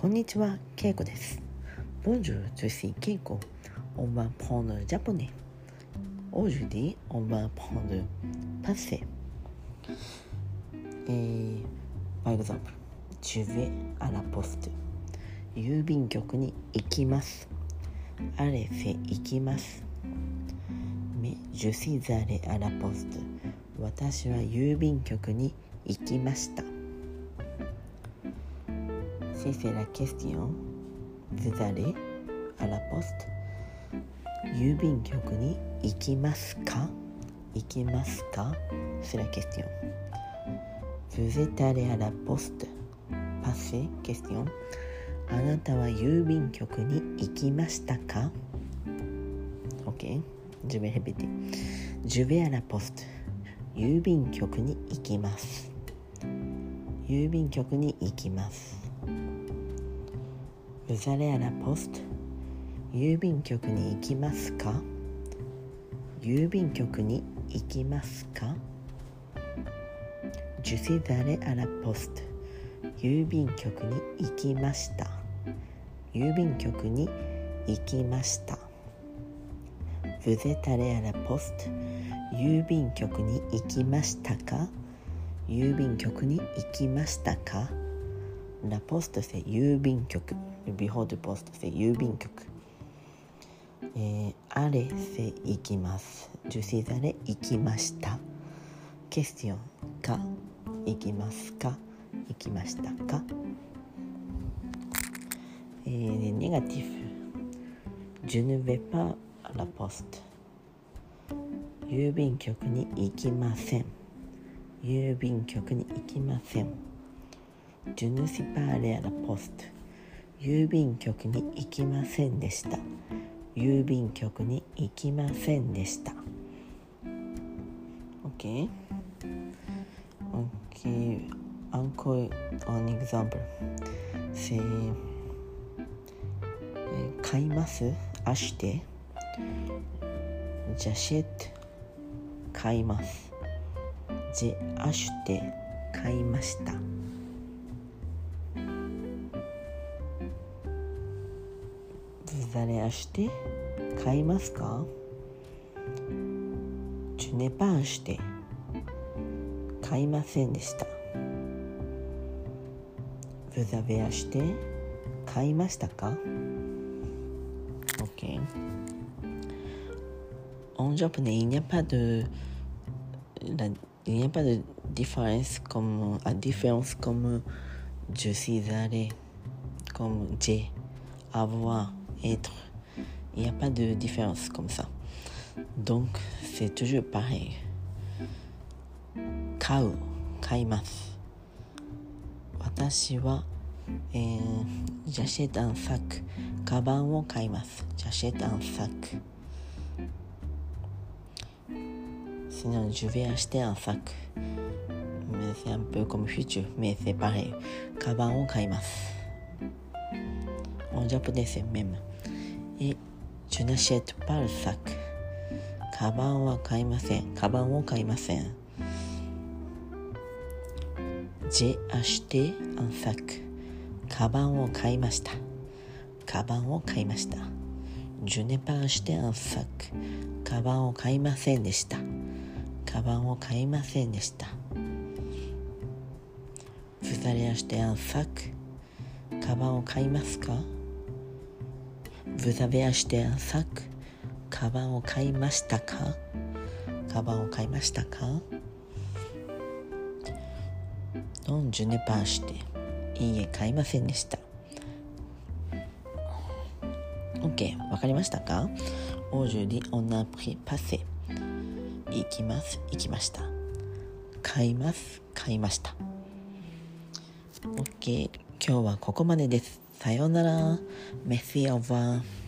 こんにちは、ケイコです。Bonjour, je suis Keiko. On va prendre le japonais. Aujourd'hui, on va prendre le passé. えー、par exemple, je vais à la poste. 郵便局に行きます。あれせ行きます。Mais je suis allé à la poste. 私は郵便局に行きました。Si c'est la question, vous allez à la poste 郵便局に行きますか行きますか C'est la question. Vous êtes allé à la poste Passé, question. あなたは郵便局に行きましたか Ok, je vais répéter. Je vais à la poste 郵便局に行きます郵便局に行きます Vous allez à la poste 郵便局に行きますか？郵便局に行きますか？Je suis allé à la poste 郵便局に行きました。郵便局に行きました。Vous êtes allé à la poste 郵便局に行きましたか？郵便局に行きましたか？La poste c'est 郵便局 Le bureau de poste c'est 郵便局えー、あれせ行きます。ジュシザレ行きました。ケスティオンか行きますか？行きましたか？えー、ネガティブ。Je ne vais pas à la poste。郵便局に行きません。郵便局に行きません。Je ne suis pas allé à la poste。郵便局に行きませんでした。郵便局に行きませんでした。OK? OK. Encore un exemple. C'est え買います？アシュテジャシェット買いますジェアシュテ買いましたブザレアシュテ買いますかジュネパンシュテ買いませんでしたブザベアシュテ買いましたか Ok. En japonais, il n'y a pas de, la- il n'y a pas de différence comme, à différence comme je suis allé, comme j'ai, avoir, être. Il n'y a pas de différence comme ça. Donc, c'est toujours pareil. 買う、買います。私は、えー、ジャシェタンサック、カバンを買います。ジャシェタンサック。Sinon, je vais acheter un sac. Mais c'est un peu comme futur, mais c'est pareil. カバンを買え、ジュナシェット・パルサク。カバンは買いません。カバンを買いません。ジ・アシュテ・アンサク。カバンを買いました。カバンを買いました。ジュネパーシュテ・アンサク。カバンを買いませんでした。カバンを買いませんでした。フザリアシ・アンサク。カバンを買いますか？Vous avez acheté un sac. カバンを買いましたか？カバンを買いましたか？Non, je n'ai pas acheté. いいえ、買いませんでした。OK、わかりましたか？Aujourd'hui, on a pris passé. 行きます、行きました。買います、買いました。OK、今日はここまでです。さようなら。メッシーオーバー。